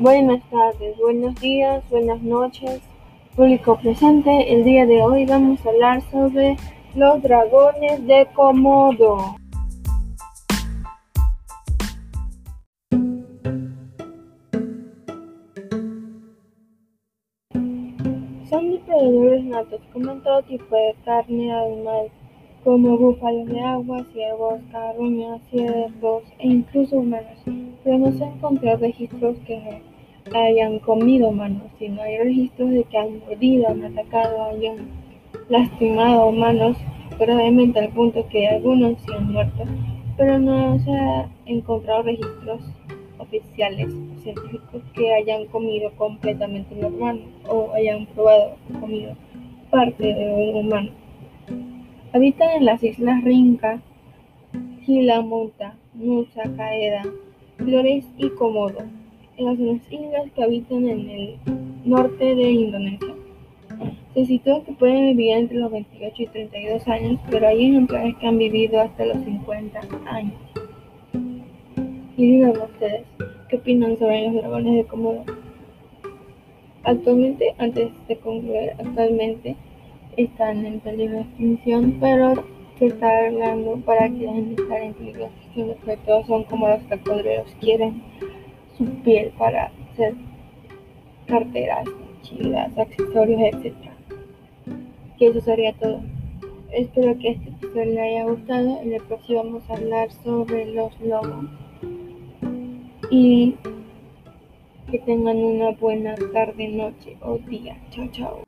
Buenas tardes, buenos días, buenas noches, público presente. El día de hoy vamos a hablar sobre los dragones de Komodo. Son depredadores natos, comen todo tipo de carne animal, como búfalos de agua, ciervos, carroñas, ciervos e incluso humanos, pero no se han encontrado registros que hayan comido humanos, sino hay registros de que han mordido, han atacado, hayan lastimado humanos, gravemente al punto que algunos se han muerto, pero no se han encontrado registros oficiales o científicos que hayan comido completamente un humano o hayan probado comido parte de un humano. Habitan en las islas Rinca, Gilamuta, Nusa, Caeda, Flores y Komodo, en las islas que habitan en el norte de Indonesia. Se sitúa que pueden vivir entre los 28 y 32 años, pero hay ejemplares que han vivido hasta los 50 años. Y díganme ustedes, ¿qué opinan sobre los dragones de Komodo? Actualmente, antes de concluir, actualmente están en peligro de extinción, pero se está hablando para que dejen de estar en peligro de extinción, porque todos son como los cocodrilos, quieren su piel para hacer carteras, mochilas, accesorios, etc. Que eso sería todo. Espero que este episodio les haya gustado. En el próximo vamos a hablar sobre los lobos. Y que tengan una buena tarde, noche o día. Chao, chao.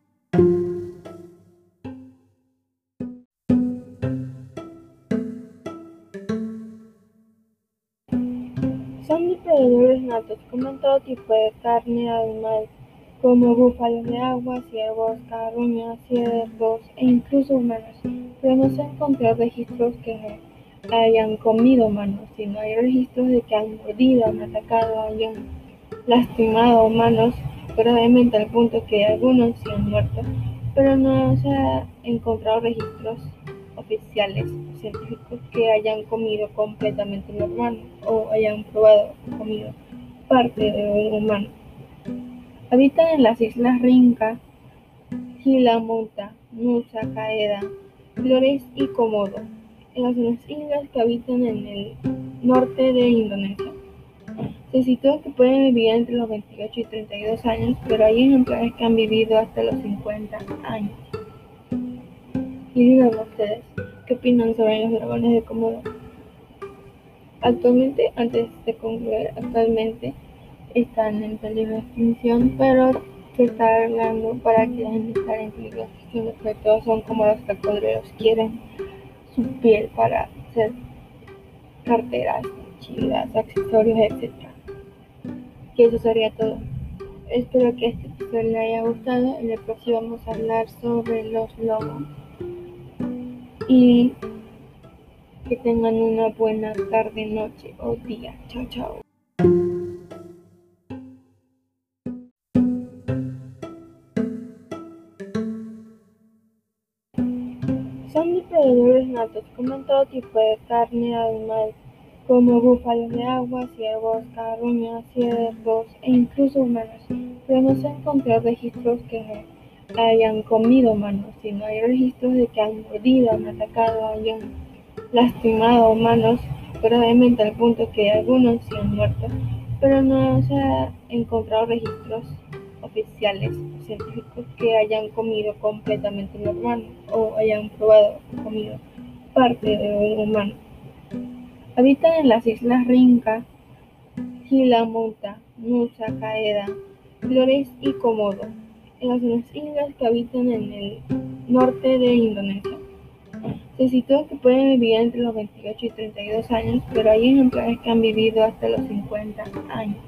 Depredadores natos, comen todo tipo de carne animal, como búfalos de agua, ciervos, carroñas, ciervos e incluso humanos, pero no se han encontrado registros que hayan comido humanos, sino hay registros de que han mordido, han atacado, hayan lastimado humanos gravemente al punto que algunos se han muerto, pero no se han encontrado registros oficiales científicos que hayan comido completamente humano o hayan probado comido parte de un humano. Habitan en las islas Rinca, Gilamuta, Nusa, Caeda, Flores y Komodo, en las islas que habitan en el norte de Indonesia. Se sitúa que pueden vivir entre los 28 y 32 años, pero hay ejemplares que han vivido hasta los 50 años. Y díganme ustedes, ¿qué opinan sobre los dragones de Komodo? Actualmente, antes de concluir, actualmente están en peligro de extinción, pero se está hablando para que dejen de estar en peligro de extinción, porque todos son como los cocodrilos, quieren su piel para hacer carteras, mochilas, accesorios, etc. Que eso sería todo. Espero que este episodio les haya gustado. En el próximo vamos a hablar sobre los lobos. Y que tengan una buena tarde, noche o día. Chao, chao. Son depredadores natos, comen todo tipo de carne animal, como búfalos de agua, ciervos, carroñas, ciervos e incluso humanos, pero no se han encontrado registros que hayan comido humanos, sino hay registros de que han mordido, han atacado, hayan lastimado humanos gravemente al punto que algunos se han muerto, pero no se han encontrado registros oficiales o científicos que hayan comido completamente un humano o hayan probado comido parte de un humano. Habitan en las islas Rinca, Gilamuta, Nusa, Caeda, Flores y Komodo, en las islas que habitan en el norte de Indonesia. Se sitúa que pueden vivir entre los 28 y 32 años, pero hay ejemplares que han vivido hasta los 50 años.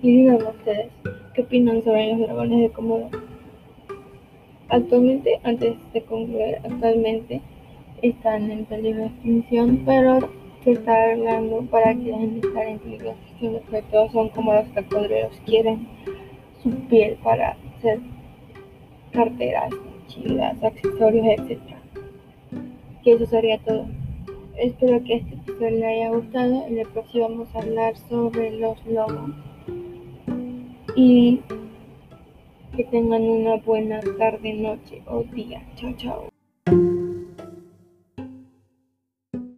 Y díganme ustedes, ¿qué opinan sobre los dragones de Komodo? Actualmente, antes de concluir, actualmente están en peligro de extinción, pero se está hablando para que dejen de estar en peligro de extinción, porque todos son como los cocodrilos, quieren su piel para hacer carteras, mochilas, accesorios, etc. Que eso sería todo. Espero que este episodio les haya gustado. En el próximo vamos a hablar sobre los lobos. y que tengan una buena tarde, noche o día. Chao, chao.